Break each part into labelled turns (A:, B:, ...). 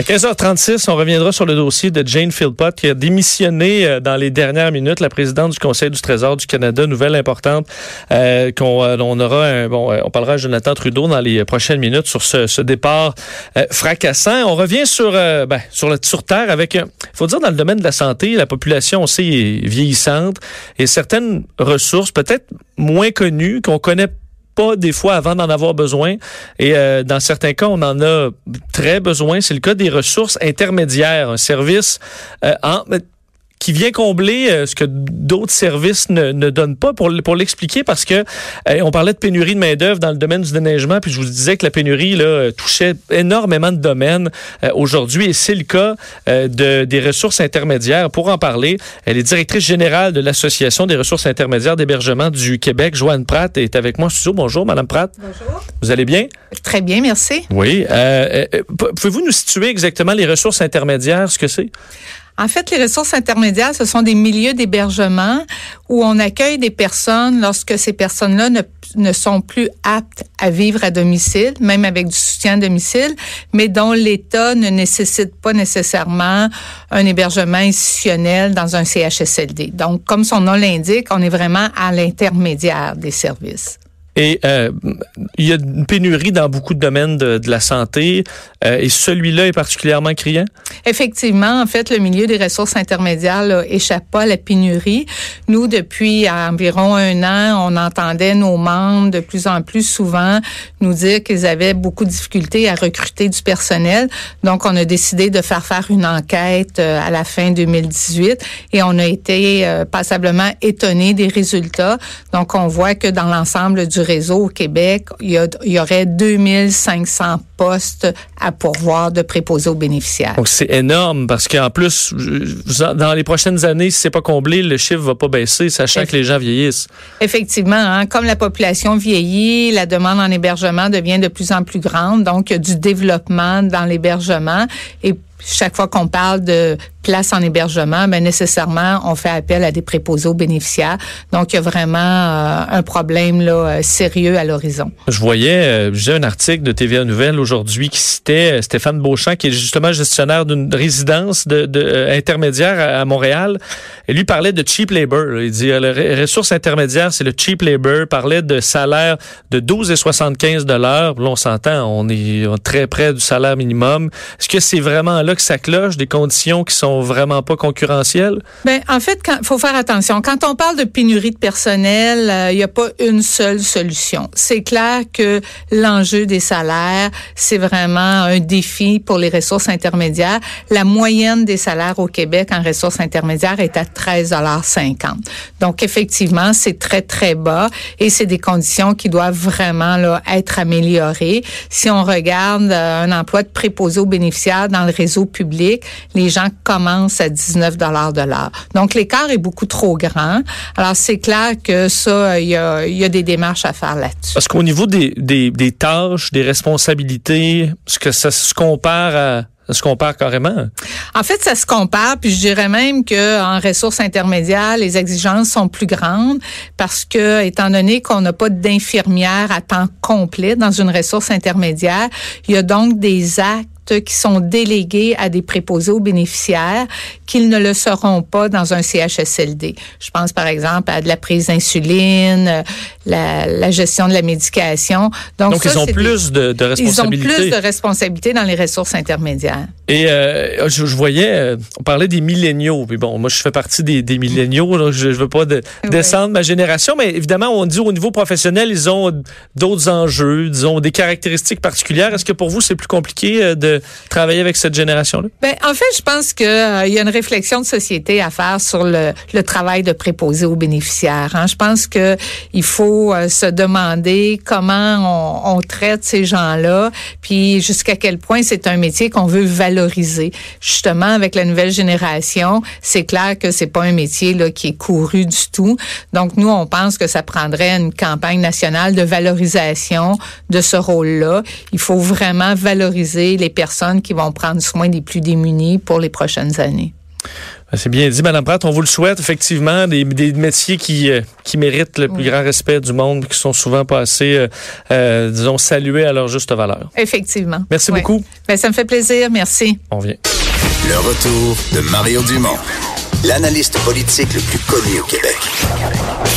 A: À 15h36, on reviendra sur le dossier de Jane Philpott qui a démissionné euh, dans les dernières minutes, la présidente du Conseil du Trésor du Canada. Nouvelle importante euh, qu'on euh, on aura un, bon, on parlera à Jonathan Trudeau dans les prochaines minutes sur ce, ce départ fracassant. On revient sur ben, sur la sur terre avec, faut dire dans le domaine de la santé, la population aussi est vieillissante et certaines ressources peut-être moins connues qu'on connaît des fois avant d'en avoir besoin. Et euh, dans certains cas, on en a très besoin. C'est le cas des ressources intermédiaires, un service euh, en qui vient combler euh, ce que d'autres services ne, ne, donnent pas pour, pour l'expliquer parce que euh, on parlait de pénurie de main-d'œuvre dans le domaine du déneigement puis je vous disais que la pénurie là, touchait énormément de domaines euh, aujourd'hui et c'est le cas de, des ressources intermédiaires. Pour en parler, elle est directrice générale de l'Association des ressources intermédiaires d'hébergement du Québec. Joanne Pratt est avec moi studio. Bonjour, Madame Pratt.
B: Bonjour.
A: Vous allez bien?
B: Très bien, merci.
A: Oui. Pouvez-vous nous situer exactement les ressources intermédiaires, ce que c'est?
B: En fait, les ressources intermédiaires, ce sont des milieux d'hébergement où on accueille des personnes lorsque ces personnes-là ne, ne, sont plus aptes à vivre à domicile, même avec du soutien à domicile, mais dont l'État ne nécessite pas nécessairement un hébergement institutionnel dans un CHSLD. Donc, comme son nom l'indique, on est vraiment à l'intermédiaire des services.
A: Et euh, il y a une pénurie dans beaucoup de domaines de, la santé euh, et celui-là est particulièrement criant?
B: Effectivement, en fait, le milieu des ressources intermédiaires là, échappe pas à la pénurie. Nous, depuis environ un an, on entendait nos membres de plus en plus souvent nous dire qu'ils avaient beaucoup de difficultés à recruter du personnel. Donc, on a décidé de faire faire une enquête euh, à la fin 2018 et on a été passablement étonnés des résultats. Donc, on voit que dans l'ensemble du réseau au Québec, il y, a, il y aurait 2500 postes à pourvoir de préposés aux bénéficiaires.
A: Donc, c'est énorme parce qu'en plus, dans les prochaines années, si c'est pas comblé, le chiffre va pas baisser, sachant que les gens vieillissent.
B: Effectivement, hein, comme la population vieillit, la demande en hébergement devient de plus en plus grande. Donc, il y a du développement dans l'hébergement et chaque fois qu'on parle de place en hébergement, ben nécessairement, on fait appel à des préposés aux bénéficiaires. Donc, il y a vraiment euh, un problème là, euh, sérieux à l'horizon.
A: Je voyais, euh, j'ai un article de TVA Nouvelle aujourd'hui qui citait Stéphane Beauchamp, qui est justement gestionnaire d'une résidence de, de intermédiaire à, Montréal. Et lui parlait de cheap labor. Il dit, les ressources intermédiaires, c'est le cheap labor. parlait de salaire de 12 et 75 dollars. Là, on s'entend, on est très près du salaire minimum. Est-ce que c'est vraiment là que ça cloche, des conditions qui sont vraiment pas concurrentielles?
B: Ben, en fait, il faut faire attention. Quand on parle de pénurie de personnel, il euh, n'y a pas une seule solution. C'est clair que l'enjeu des salaires, c'est vraiment un défi pour les ressources intermédiaires. La moyenne des salaires au Québec en ressources intermédiaires est à 13,50 Donc, effectivement, c'est très, très bas et c'est des conditions qui doivent vraiment là, être améliorées. Si on regarde euh, un emploi de préposé aux bénéficiaires dans le réseau public, les gens commencent à 19 dollars de l'heure. Donc l'écart est beaucoup trop grand. Alors c'est clair que ça, il y a, y a, des démarches à faire là-dessus.
A: Parce qu'au niveau des, des, des, tâches, des responsabilités, ce que ça se compare carrément.
B: En fait, ça se compare, puis je dirais même que en ressources intermédiaires, les exigences sont plus grandes parce que, étant donné qu'on n'a pas d'infirmière à temps complet dans une ressource intermédiaire, il y a donc des actes qui sont délégués à des préposés aux bénéficiaires qu'ils ne le seront pas dans un CHSLD. Je pense par exemple à de la prise d'insuline, la, la, gestion de la médication.
A: Donc, Donc ils ont plus de, de responsabilités.
B: Ils ont plus de responsabilités dans les ressources intermédiaires.
A: Et euh, je, je, voyais, euh, on parlait des milléniaux. Mais bon, moi je fais partie des, des milléniaux. Donc je, je veux pas de, descendre ma génération, mais évidemment on dit au niveau professionnel ils ont d'autres enjeux, disons des caractéristiques particulières. Est-ce que pour vous c'est plus compliqué euh, de travailler avec cette génération-là?
B: Ben, en fait, je pense qu'il euh, y a une réflexion de société à faire sur le, le travail de préposé aux bénéficiaires. Hein. Je pense que il faut euh, se demander comment on, on traite ces gens-là, puis jusqu'à quel point c'est un métier qu'on veut valoriser. Justement, avec la nouvelle génération, c'est clair que c'est pas un métier là, qui est couru du tout. Donc, nous, on pense que ça prendrait une campagne nationale de valorisation de ce rôle-là. Il faut vraiment valoriser les personnes qui vont prendre soin des plus démunis pour les prochaines années.
A: Ben, c'est bien dit, Madame Pratt. On vous le souhaite, effectivement, des, des métiers qui, euh, qui méritent le plus grand respect du monde, qui sont souvent pas assez, euh, euh, disons, salués à leur juste valeur.
B: Effectivement.
A: Merci
B: Oui.
A: beaucoup.
B: Ben, ça me fait plaisir. Merci.
A: On vient.
C: Le retour de Mario Dumont, l'analyste politique le plus connu au Québec.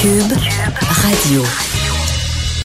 D: Cube Radio.